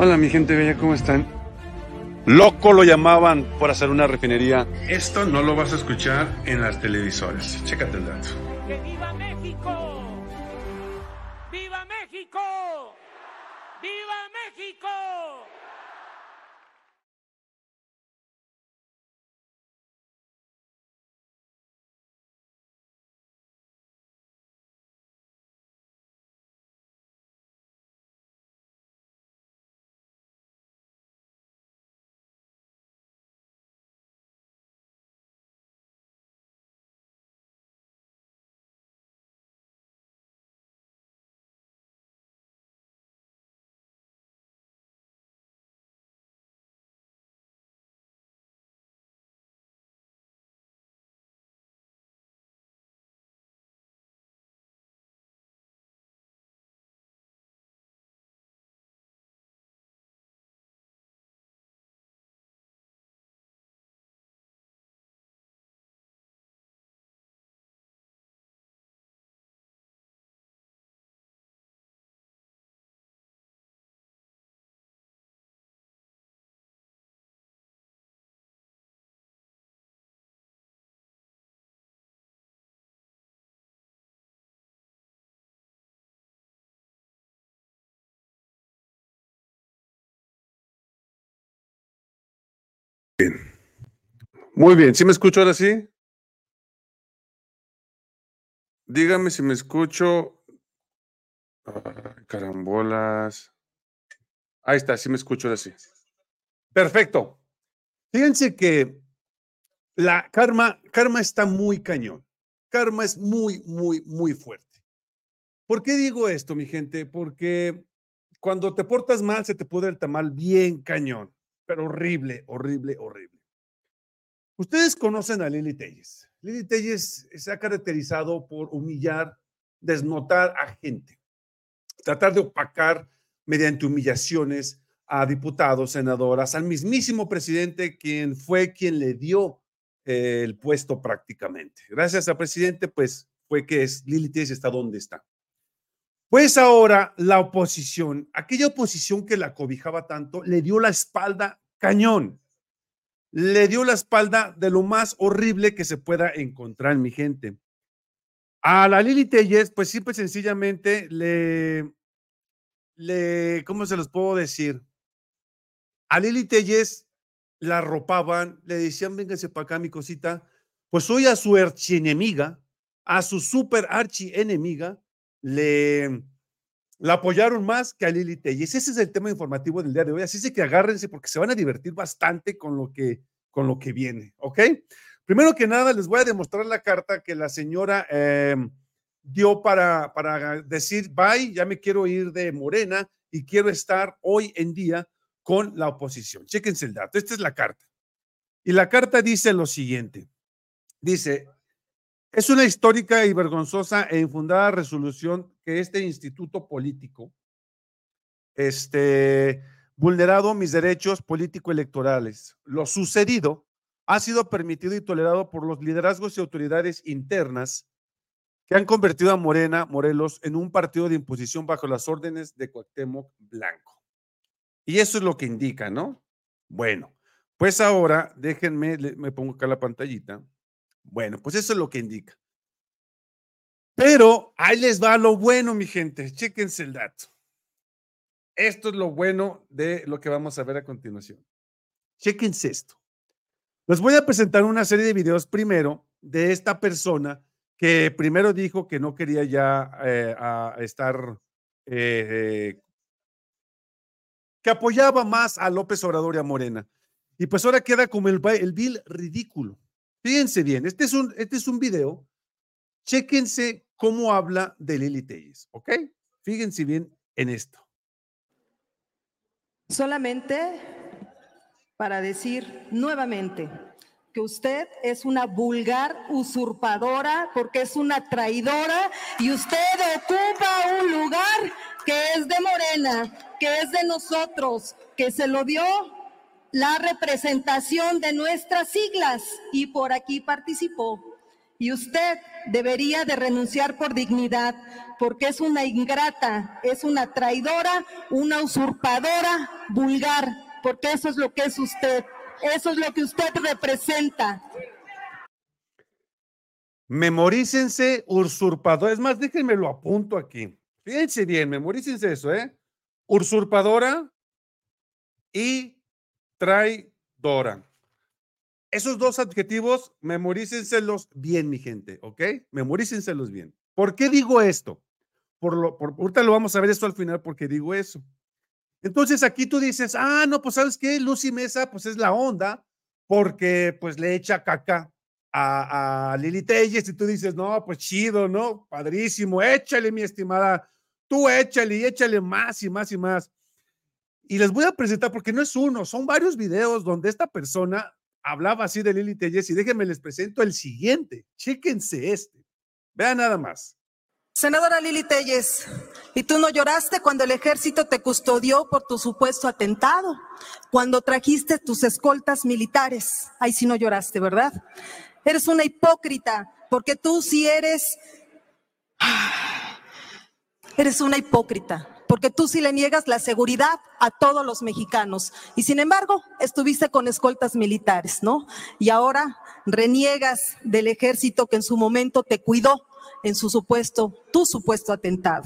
Hola mi gente bella, ¿cómo están? Loco lo llamaban por hacer una refinería. Esto no lo vas a escuchar en las televisoras. Chécate el dato. ¡Que viva México! ¡Viva México! ¡Viva México! Muy bien, ¿sí me escucho ahora sí? Dígame si me escucho. Carambolas. Ahí está, sí me escucho ahora sí. Perfecto. Fíjense que la karma, karma está muy cañón. Karma es muy, muy, muy fuerte. ¿Por qué digo esto, mi gente? Porque cuando te portas mal, se te puede el tamal bien cañón pero horrible, horrible, horrible. Ustedes conocen a Lili Telles. Lili Telles se ha caracterizado por humillar, desnotar a gente, tratar de opacar mediante humillaciones a diputados, senadoras, al mismísimo presidente, quien fue quien le dio eh, el puesto prácticamente. Gracias al presidente, pues fue que es, Lili Telles está donde está. Pues ahora la oposición, aquella oposición que la cobijaba tanto, le dio la espalda cañón. Le dio la espalda de lo más horrible que se pueda encontrar, mi gente. A la Lili Telles, pues simple sencillamente le, le, ¿cómo se los puedo decir? A Lili Telles la ropaban, le decían, véngase para acá, mi cosita. Pues hoy a su archienemiga, a su super archienemiga, le, la apoyaron más que a Lili Telles. Ese es el tema informativo del día de hoy. Así que agárrense porque se van a divertir bastante con lo que, con lo que viene, ¿ok? Primero que nada, les voy a demostrar la carta que la señora em, dio para, para decir, bye, ya me quiero ir de Morena y quiero estar hoy en día con la oposición. Chéquense el dato. Esta es la carta. Y la carta dice lo siguiente. Dice, es una histórica y vergonzosa e infundada resolución que este instituto político, este, vulnerado mis derechos político-electorales. Lo sucedido ha sido permitido y tolerado por los liderazgos y autoridades internas que han convertido a Morena, Morelos, en un partido de imposición bajo las órdenes de Cuauhtémoc Blanco. Y eso es lo que indica, ¿no? Bueno, pues ahora déjenme, me pongo acá la pantallita. Bueno, pues eso es lo que indica. Pero ahí les va lo bueno, mi gente. Chéquense el dato. Esto es lo bueno de lo que vamos a ver a continuación. Chéquense esto. Les voy a presentar una serie de videos primero de esta persona que primero dijo que no quería ya eh, estar, eh, eh, que apoyaba más a López Obrador y a Morena. Y pues ahora queda como el, el vil ridículo. Fíjense bien, este es un, este es un video. Chéquense cómo habla de Lili Telles, ¿ok? Fíjense bien en esto. Solamente para decir nuevamente que usted es una vulgar usurpadora porque es una traidora y usted ocupa un lugar que es de Morena, que es de nosotros, que se lo dio la representación de nuestras siglas y por aquí participó. Y usted debería de renunciar por dignidad, porque es una ingrata, es una traidora, una usurpadora vulgar, porque eso es lo que es usted, eso es lo que usted representa. Memorícense usurpador. Es más, déjenme lo apunto aquí. Fíjense bien, memorícense eso, ¿eh? Usurpadora y traidora. Esos dos adjetivos, memorícenselos bien, mi gente, ¿ok? Memorícenselos bien. ¿Por qué digo esto? Por lo, por, ahorita lo vamos a ver esto al final, porque digo eso. Entonces aquí tú dices, ah, no, pues sabes qué, Lucy Mesa, pues es la onda, porque pues le echa caca a, a Lili Telles y tú dices, no, pues chido, ¿no? Padrísimo, échale, mi estimada, tú échale y échale más y más y más. Y les voy a presentar, porque no es uno, son varios videos donde esta persona hablaba así de Lili Telles y déjenme les presento el siguiente. Chéquense este. Vean nada más. Senadora Lili Telles, ¿y tú no lloraste cuando el ejército te custodió por tu supuesto atentado? Cuando trajiste tus escoltas militares. Ahí sí no lloraste, ¿verdad? Eres una hipócrita, porque tú sí eres... Eres una hipócrita porque tú sí le niegas la seguridad a todos los mexicanos. Y sin embargo, estuviste con escoltas militares, ¿no? Y ahora reniegas del ejército que en su momento te cuidó en su supuesto, tu supuesto atentado.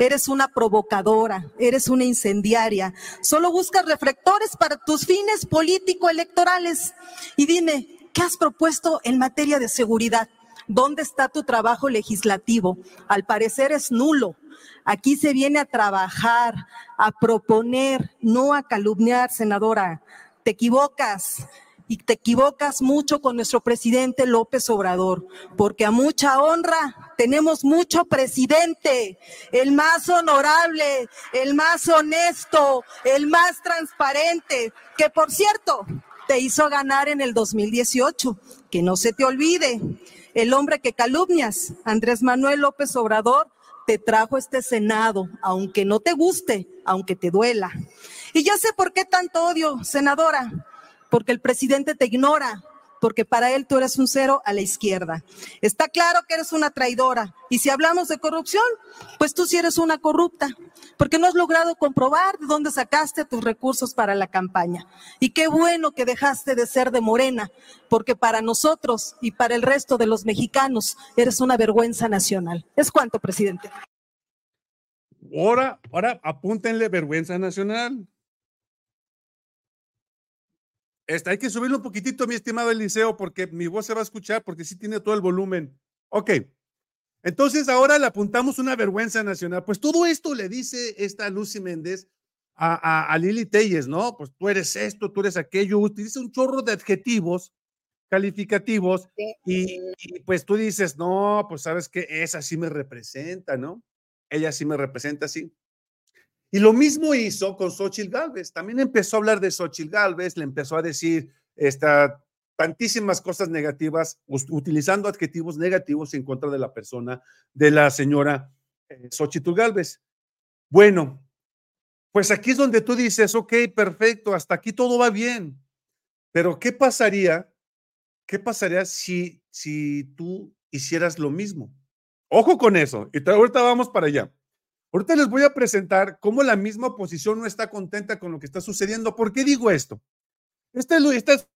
Eres una provocadora, eres una incendiaria, solo buscas reflectores para tus fines político-electorales. Y dime, ¿qué has propuesto en materia de seguridad? ¿Dónde está tu trabajo legislativo? Al parecer es nulo. Aquí se viene a trabajar, a proponer, no a calumniar, senadora. Te equivocas y te equivocas mucho con nuestro presidente López Obrador, porque a mucha honra tenemos mucho presidente, el más honorable, el más honesto, el más transparente, que por cierto te hizo ganar en el 2018, que no se te olvide. El hombre que calumnias, Andrés Manuel López Obrador, te trajo este Senado, aunque no te guste, aunque te duela. Y ya sé por qué tanto odio, senadora, porque el presidente te ignora, porque para él tú eres un cero a la izquierda. Está claro que eres una traidora. Y si hablamos de corrupción, pues tú sí eres una corrupta, porque no has logrado comprobar de dónde sacaste tus recursos para la campaña. Y qué bueno que dejaste de ser de Morena, porque para nosotros y para el resto de los mexicanos eres una vergüenza nacional. ¿Es cuánto, presidente? Ahora, ahora apúntenle vergüenza nacional. Este, hay que subirlo un poquitito, mi estimado Eliseo, porque mi voz se va a escuchar, porque sí tiene todo el volumen. Ok. Entonces ahora le apuntamos una vergüenza nacional. Pues todo esto le dice esta Lucy Méndez a, Lili Telles, ¿no? Pues tú eres esto, tú eres aquello, utiliza un chorro de adjetivos calificativos y, y, pues tú dices, no, pues sabes que esa sí me representa, ¿no? Ella sí me representa así. Y lo mismo hizo con Xochitl Galvez. También empezó a hablar de Xochitl Galvez, le empezó a decir esta, tantísimas cosas negativas, utilizando adjetivos negativos en contra de la persona de la señora eh, Xochitl Galvez. Bueno, pues aquí es donde tú dices, ok, perfecto, hasta aquí todo va bien. Pero ¿qué pasaría? ¿Qué pasaría si, si tú hicieras lo mismo? Ojo con eso. Y ahorita vamos para allá. Ahorita les voy a presentar cómo la misma oposición no está contenta con lo que está sucediendo. ¿Por qué digo esto? Esta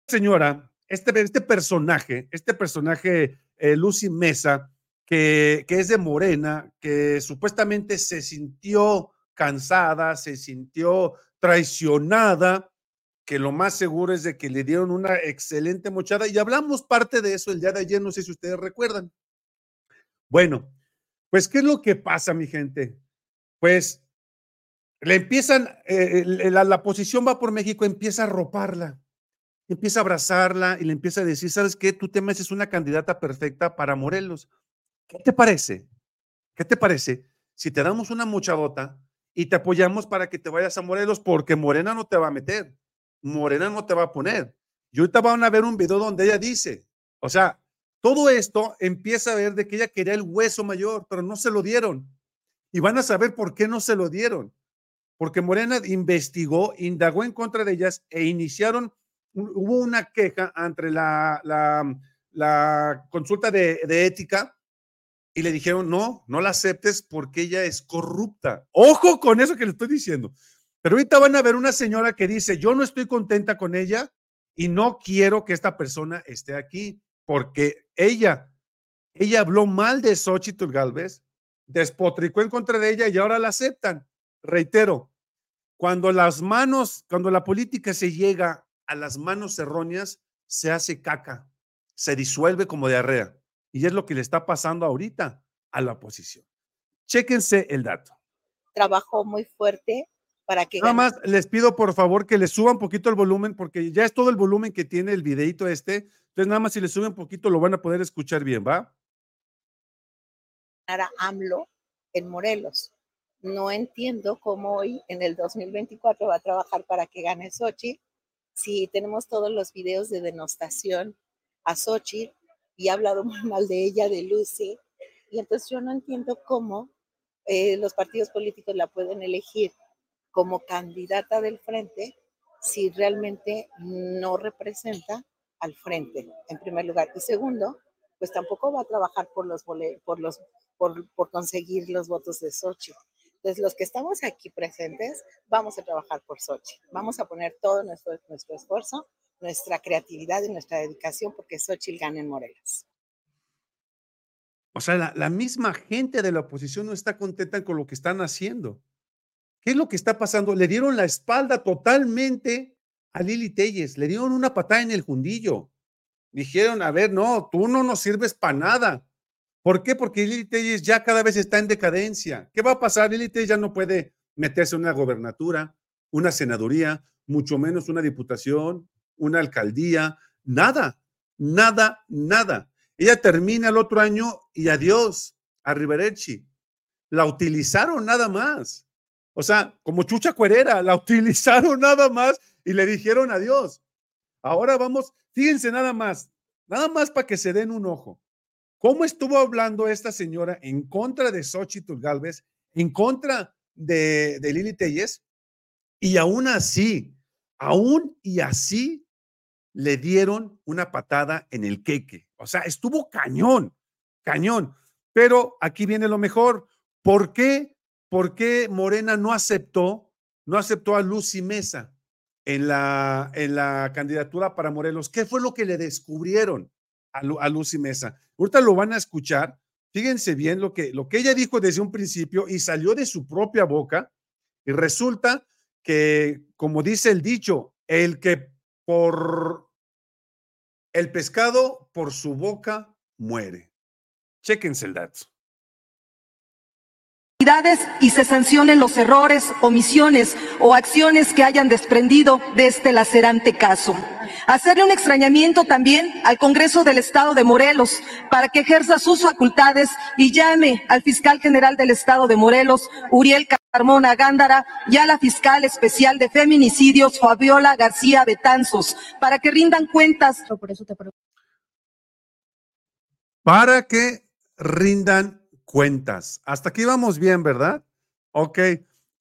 señora, este, este personaje, este personaje eh, Lucy Mesa, que es de Morena, que supuestamente se sintió cansada, se sintió traicionada, que lo más seguro es de que le dieron una excelente mochada y hablamos parte de eso el día de ayer, no sé si ustedes recuerdan. Bueno, pues, ¿qué es lo que pasa, mi gente? Pues le empiezan, eh, la, posición va por México, empieza a roparla, empieza a abrazarla y le empieza a decir, ¿sabes qué? Tú te es una candidata perfecta para Morelos. ¿Qué te parece? ¿Qué te parece si te damos una muchadota y te apoyamos para que te vayas a Morelos? Porque Morena no te va a meter, Morena no te va a poner. Y ahorita van a ver un video donde ella dice, o sea, todo esto empieza a ver de que ella quería el hueso mayor, pero no se lo dieron y van a saber por qué no se lo dieron. Porque Morena investigó, indagó en contra de ellas e iniciaron, hubo una queja entre la, la, consulta de, de ética y le dijeron, no, no la aceptes porque ella es corrupta. Ojo con eso que le estoy diciendo. Pero ahorita van a ver una señora que dice, yo no estoy contenta con ella y no quiero que esta persona esté aquí porque ella, ella habló mal de Xochitl Galvez, despotricó en contra de ella y ahora la aceptan. Reitero, cuando las manos, cuando la política se llega a las manos erróneas, se hace caca, se disuelve como diarrea. Y es lo que le está pasando ahorita a la oposición. Chéquense el dato. Trabajó muy fuerte para que... Nada más les pido por favor que le suban un poquito el volumen porque ya es todo el volumen que tiene el videito este. Entonces nada más si le suben un poquito lo van a poder escuchar bien, ¿va? A AMLO en Morelos. No entiendo cómo hoy en el 2024 va a trabajar para que gane Sochi si tenemos todos los videos de denostación a Sochi y ha hablado muy mal de ella, de Lucy. Y entonces yo no entiendo cómo eh, los partidos políticos la pueden elegir como candidata del frente si realmente no representa al frente, en primer lugar. Y segundo, pues tampoco va a trabajar por los por los por, por conseguir los votos de Sochi. Entonces, los que estamos aquí presentes, vamos a trabajar por Sochi. Vamos a poner todo nuestro, nuestro esfuerzo, nuestra creatividad y nuestra dedicación porque Sochi gane en Morelos. O sea, la, la, misma gente de la oposición no está contenta con lo que están haciendo. ¿Qué es lo que está pasando? Le dieron la espalda totalmente a Lili Telles, le dieron una patada en el jundillo. Dijeron, a ver, no, tú no nos sirves para nada. ¿Por qué? Porque Lili Telles ya cada vez está en decadencia. ¿Qué va a pasar? Lili Telles ya no puede meterse en una gobernatura, una senaduría, mucho menos una diputación, una alcaldía, nada, nada, nada. Ella termina el otro año y adiós a Riverechi. La utilizaron nada más. O sea, como chucha cuerera, la utilizaron nada más y le dijeron adiós. Ahora vamos, fíjense nada más, nada más para que se den un ojo. ¿Cómo estuvo hablando esta señora en contra de Xochitl Galvez, en contra de, Lili Telles? Y aún así, aún y así, le dieron una patada en el queque. O sea, estuvo cañón, cañón. Pero aquí viene lo mejor. ¿Por qué? ¿Por qué Morena no aceptó, no aceptó a Lucy Mesa en la, en la candidatura para Morelos? ¿Qué fue lo que le descubrieron a, a Lucy Mesa? Ahorita lo van a escuchar. Fíjense bien lo que, lo que ella dijo desde un principio y salió de su propia boca. Y resulta que, como dice el dicho, el que por el pescado por su boca muere. Chéquense el dato y se sancionen los errores, omisiones o acciones que hayan desprendido de este lacerante caso. Hacerle un extrañamiento también al Congreso del Estado de Morelos para que ejerza sus facultades y llame al fiscal general del Estado de Morelos, Uriel Carmona Gándara, y a la fiscal especial de feminicidios, Fabiola García Betanzos, para que rindan cuentas. Para que rindan cuentas. Hasta aquí vamos bien, ¿verdad? Ok.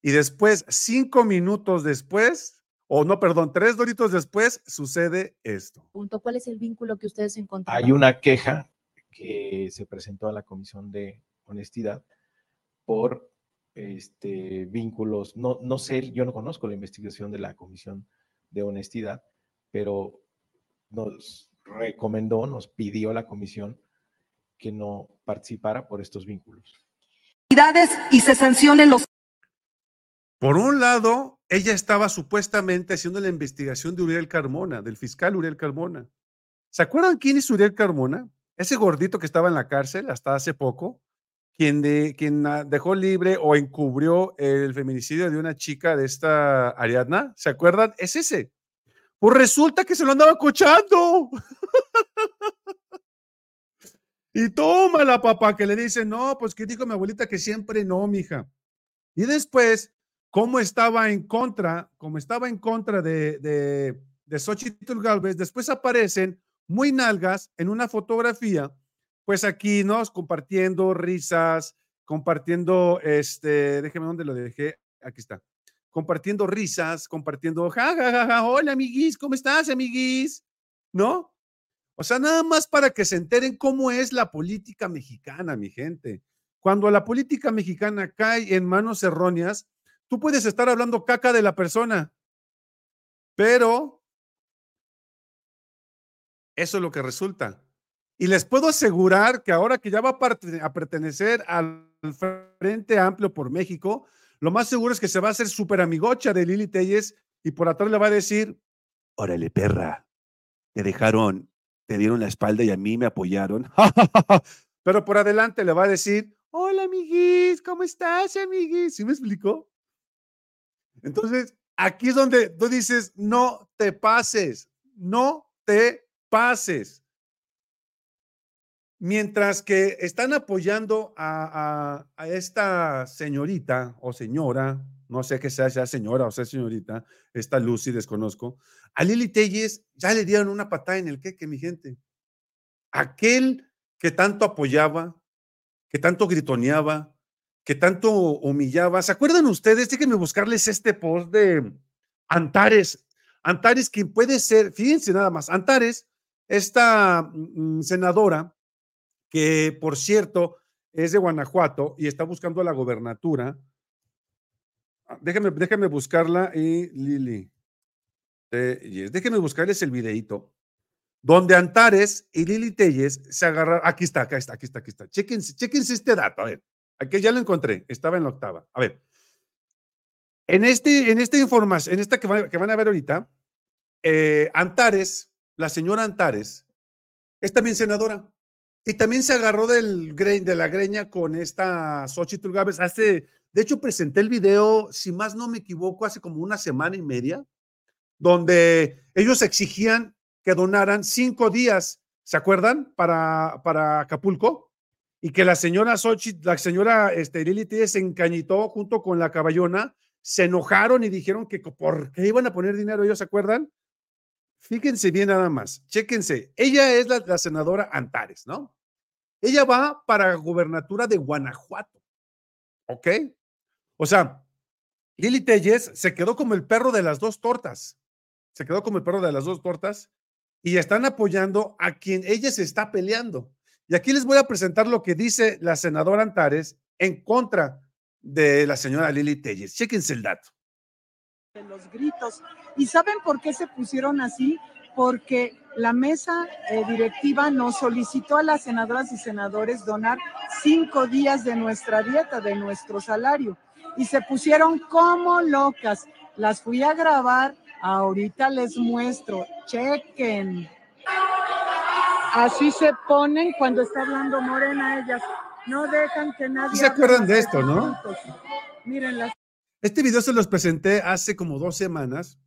Y después, cinco minutos después, o no, perdón, tres doritos después, sucede esto. Punto. ¿Cuál es el vínculo que ustedes encontraron? Hay una queja que se presentó a la Comisión de Honestidad por este, vínculos, no, no sé, yo no conozco la investigación de la Comisión de Honestidad, pero nos recomendó, nos pidió la comisión que no participara por estos vínculos. Y se sancionen los. Por un lado, ella estaba supuestamente haciendo la investigación de Uriel Carmona, del fiscal Uriel Carmona. ¿Se acuerdan quién es Uriel Carmona? Ese gordito que estaba en la cárcel hasta hace poco, quien, de, quien dejó libre o encubrió el feminicidio de una chica de esta Ariadna. ¿Se acuerdan? Es ese. Pues resulta que se lo andaba cochando. Y toma la papá, que le dice, no, pues que dijo mi abuelita que siempre no, mija. Y después, cómo estaba en contra, como estaba en contra de, de, de Xochitl Galvez, después aparecen muy nalgas en una fotografía, pues aquí, ¿no? Compartiendo risas, compartiendo, este, déjeme dónde lo dejé, aquí está, compartiendo risas, compartiendo, ja, ja, ja, ja, hola amiguis, ¿cómo estás amiguis? ¿No? O sea, nada más para que se enteren cómo es la política mexicana, mi gente. Cuando la política mexicana cae en manos erróneas, tú puedes estar hablando caca de la persona, pero eso es lo que resulta. Y les puedo asegurar que ahora que ya va a, pertenecer al Frente Amplio por México, lo más seguro es que se va a hacer súper amigocha de Lili Telles y por atrás le va a decir, órale perra, te dejaron, te dieron la espalda y a mí me apoyaron. Pero por adelante le va a decir, hola amiguis, ¿cómo estás amiguis? ¿Sí me explicó? Entonces, aquí es donde tú dices, no te pases, no te pases. Mientras que están apoyando a, esta señorita o señora, no sé qué sea, sea señora o sea señorita, esta Lucy, desconozco, a Lili Telles ya le dieron una patada en el queque, mi gente. Aquel que tanto apoyaba, que tanto gritoneaba, que tanto humillaba. ¿Se acuerdan ustedes? Déjenme buscarles este post de Antares. Antares, quien puede ser, fíjense nada más, Antares, esta mm, senadora, que por cierto es de Guanajuato y está buscando la gobernatura. Ah, déjame, déjame buscarla y Lili. Telles. Déjeme buscarles el videito donde Antares y Lili Telles se agarraron. Aquí está, acá está, aquí está, aquí está. Chequense, chequense este dato. A ver, aquí ya lo encontré. Estaba en la octava. A ver. En, este, en esta información, en esta que van, que van a ver ahorita, eh, Antares, la señora Antares, es también senadora. Y también se agarró del, de la greña con esta Xochitl Gávez. Hace, de hecho, presenté el video, si más no me equivoco, hace como una semana y media, donde ellos exigían que donaran cinco días, ¿se acuerdan? Para, para Acapulco. Y que la señora Xochitl, la señora este, se encañitó junto con la caballona, se enojaron y dijeron que por qué iban a poner dinero, ¿ellos se acuerdan? Fíjense bien nada más, chéquense. Ella es la, senadora Antares, ¿no? Ella va para gubernatura de Guanajuato. ¿Ok? O sea, Lili Telles se quedó como el perro de las dos tortas. Se quedó como el perro de las dos tortas y están apoyando a quien ella se está peleando. Y aquí les voy a presentar lo que dice la senadora Antares en contra de la señora Lili Telles. Chéquense el dato. Los gritos. ¿Y saben por qué se pusieron así? porque la mesa eh, directiva nos solicitó a las senadoras y senadores donar cinco días de nuestra dieta, de nuestro salario, y se pusieron como locas. Las fui a grabar, ahorita les muestro, chequen. Así se ponen cuando está hablando Morena ellas. No dejan que nadie. ¿Se acuerdan de esto, no? Miren las. Este video se los presenté hace como dos semanas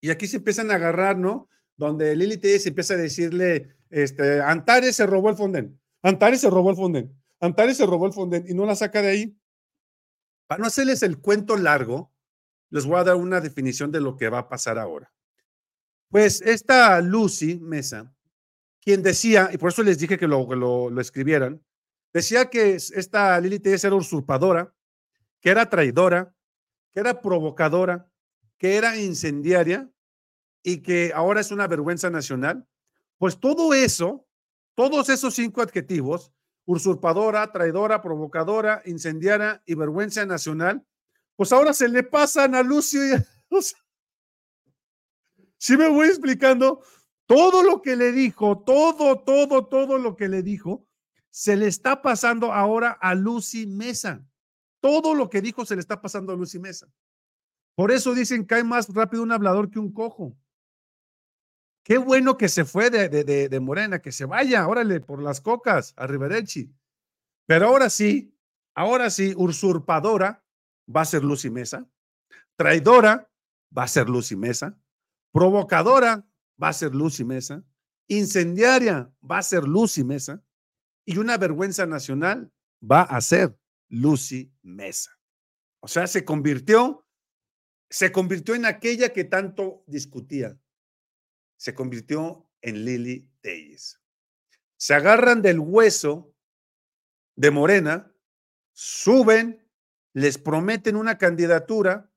y aquí se empiezan a agarrar, ¿no? donde Lili se empieza a decirle, este, Antares se robó el Fonden, Antares se robó el Fonden, Antares se robó el Fonden y no la saca de ahí. Para no hacerles el cuento largo, les voy a dar una definición de lo que va a pasar ahora. Pues esta Lucy Mesa, quien decía, y por eso les dije que lo, lo, lo escribieran, decía que esta Lili era usurpadora, que era traidora, que era provocadora, que era incendiaria y que ahora es una vergüenza nacional, pues todo eso, todos esos cinco adjetivos, usurpadora, traidora, provocadora, incendiaria y vergüenza nacional, pues ahora se le pasan a Lucio y a... Si me voy explicando, todo lo que le dijo, todo, todo, todo lo que le dijo, se le está pasando ahora a Lucy Mesa. Todo lo que dijo se le está pasando a Lucy Mesa. Por eso dicen que hay más rápido un hablador que un cojo. Qué bueno que se fue de, de, Morena, que se vaya, órale, por las cocas a Riverechi. Pero ahora sí, ahora sí, usurpadora va a ser Lucy Mesa, traidora va a ser Lucy Mesa, provocadora va a ser Lucy Mesa, incendiaria va a ser Lucy Mesa y una vergüenza nacional va a ser Lucy Mesa. O sea, se convirtió, se convirtió en aquella que tanto discutía, se convirtió en Lili Telles. Se agarran del hueso de Morena, suben, les prometen una candidatura,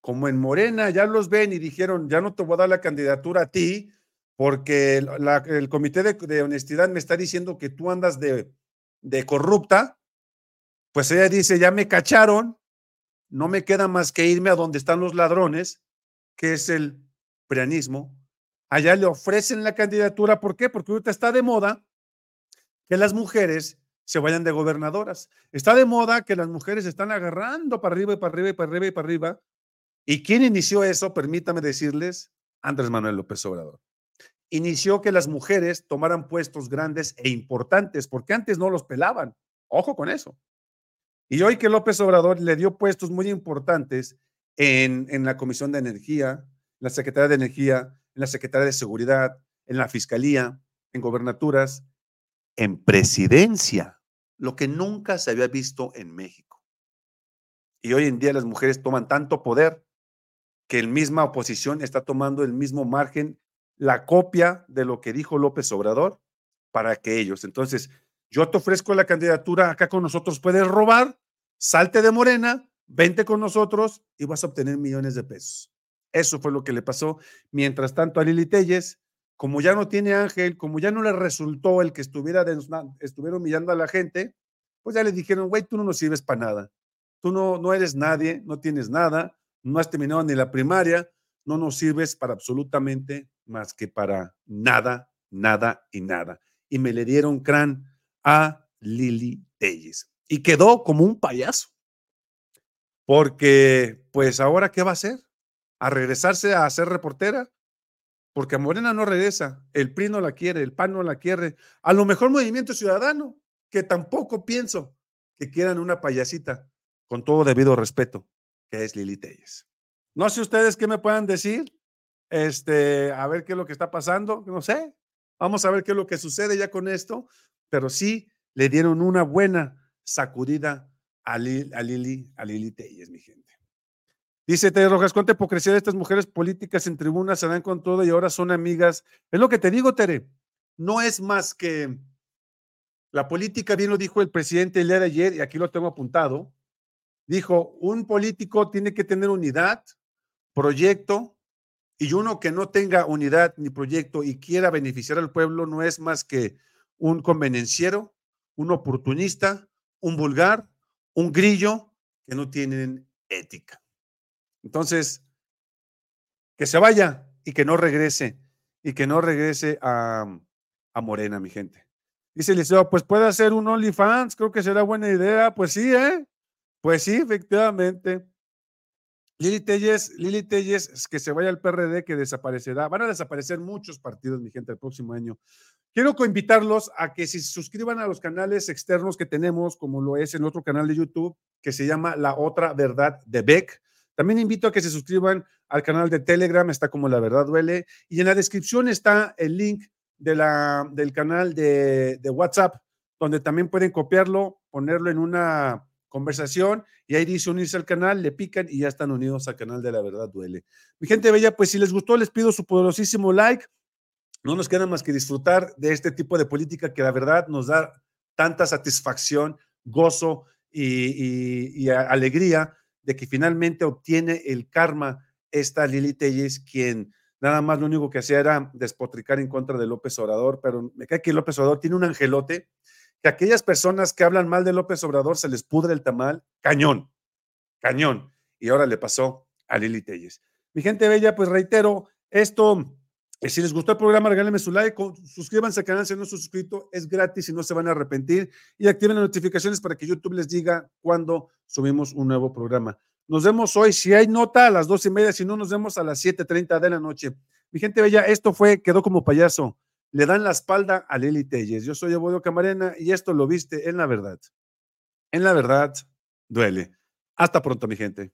como en Morena ya los ven y dijeron, ya no te voy a dar la candidatura a ti, porque el comité de, de honestidad me está diciendo que tú andas de, de corrupta, pues ella dice, ya me cacharon, no me queda más que irme a donde están los ladrones, que es el prianismo. Allá le ofrecen la candidatura, ¿por qué? Porque ahorita está de moda que las mujeres se vayan de gobernadoras. Está de moda que las mujeres están agarrando para arriba y para arriba y para arriba y para arriba. ¿Y quién inició eso? Permítame decirles, Andrés Manuel López Obrador. Inició que las mujeres tomaran puestos grandes e importantes, porque antes no los pelaban. Ojo con eso. Y hoy que López Obrador le dio puestos muy importantes en, en la Comisión de Energía, en la Secretaría de Energía, en la Secretaría de Seguridad, en la Fiscalía, en gobernaturas, en presidencia, lo que nunca se había visto en México. Y hoy en día las mujeres toman tanto poder que el misma oposición está tomando el mismo margen, la copia de lo que dijo López Obrador para que ellos. Entonces, yo te ofrezco la candidatura acá con nosotros, puedes robar, salte de Morena, vente con nosotros y vas a obtener millones de pesos. Eso fue lo que le pasó. Mientras tanto, a Lili Telles, como ya no tiene ángel, como ya no le resultó el que estuviera, estuviera humillando a la gente, pues ya le dijeron, güey, tú no nos sirves para nada. Tú no, no eres nadie, no tienes nada, no has terminado ni la primaria, no nos sirves para absolutamente más que para nada, nada y nada. Y me le dieron crán a Lili Telles. Y quedó como un payaso. Porque, pues, ahora, ¿qué va a hacer? ¿A regresarse a ser reportera? Porque Morena no regresa, el PRI no la quiere, el PAN no la quiere. A lo mejor Movimiento Ciudadano, que tampoco pienso que quieran una payasita, con todo debido respeto, que es Lili Telles. No sé ustedes qué me puedan decir, este, a ver qué es lo que está pasando, no sé. Vamos a ver qué es lo que sucede ya con esto, pero sí le dieron una buena sacudida a, Li- a Lili, a Lili Telles, mi gente. Dice Tere Rojas, cuánta hipocresía de estas mujeres políticas en tribunas se dan con todo y ahora son amigas. Es lo que te digo, Tere. No es más que la política, bien lo dijo el presidente el día de ayer, y aquí lo tengo apuntado. Dijo, un político tiene que tener unidad, proyecto, y uno que no tenga unidad ni proyecto y quiera beneficiar al pueblo no es más que un convenenciero, un oportunista, un vulgar, un grillo que no tienen ética. Entonces, que se vaya y que no regrese, y que no regrese a, a Morena, mi gente. Dice Eliseo, pues puede hacer un OnlyFans, creo que será buena idea. Pues sí, ¿eh? Pues sí, efectivamente. Lili Telles, Lili Telles, es que se vaya al PRD, que desaparecerá. Van a desaparecer muchos partidos, mi gente, el próximo año. Quiero invitarlos a que se suscriban a los canales externos que tenemos, como lo es en otro canal de YouTube, que se llama La Otra Verdad de Beck. También invito a que se suscriban al canal de Telegram, está como La Verdad Duele. Y en la descripción está el link de la, del canal de, WhatsApp, donde también pueden copiarlo, ponerlo en una conversación y ahí dice unirse al canal, le pican y ya están unidos al canal de La Verdad Duele. Mi gente bella, pues si les gustó, les pido su poderosísimo like. No nos queda más que disfrutar de este tipo de política que la verdad nos da tanta satisfacción, gozo y, alegría de que finalmente obtiene el karma esta Lili Telles, quien nada más lo único que hacía era despotricar en contra de López Obrador, pero me cae que López Obrador tiene un angelote, que aquellas personas que hablan mal de López Obrador se les pudre el tamal, cañón, cañón. Y ahora le pasó a Lili Telles. Mi gente bella, pues reitero, esto, si les gustó el programa, regálenme su like, suscríbanse al canal si no están suscrito, es gratis y no se van a arrepentir, y activen las notificaciones para que YouTube les diga cuando subimos un nuevo programa. Nos vemos hoy, si hay nota, a las dos y media, si no, nos vemos a las 7.30 de la noche. Mi gente bella, esto fue, quedó como payaso. Le dan la espalda a Lili Telles. Yo soy Evodio Camarena y esto lo viste en la verdad. En la verdad, duele. Hasta pronto, mi gente.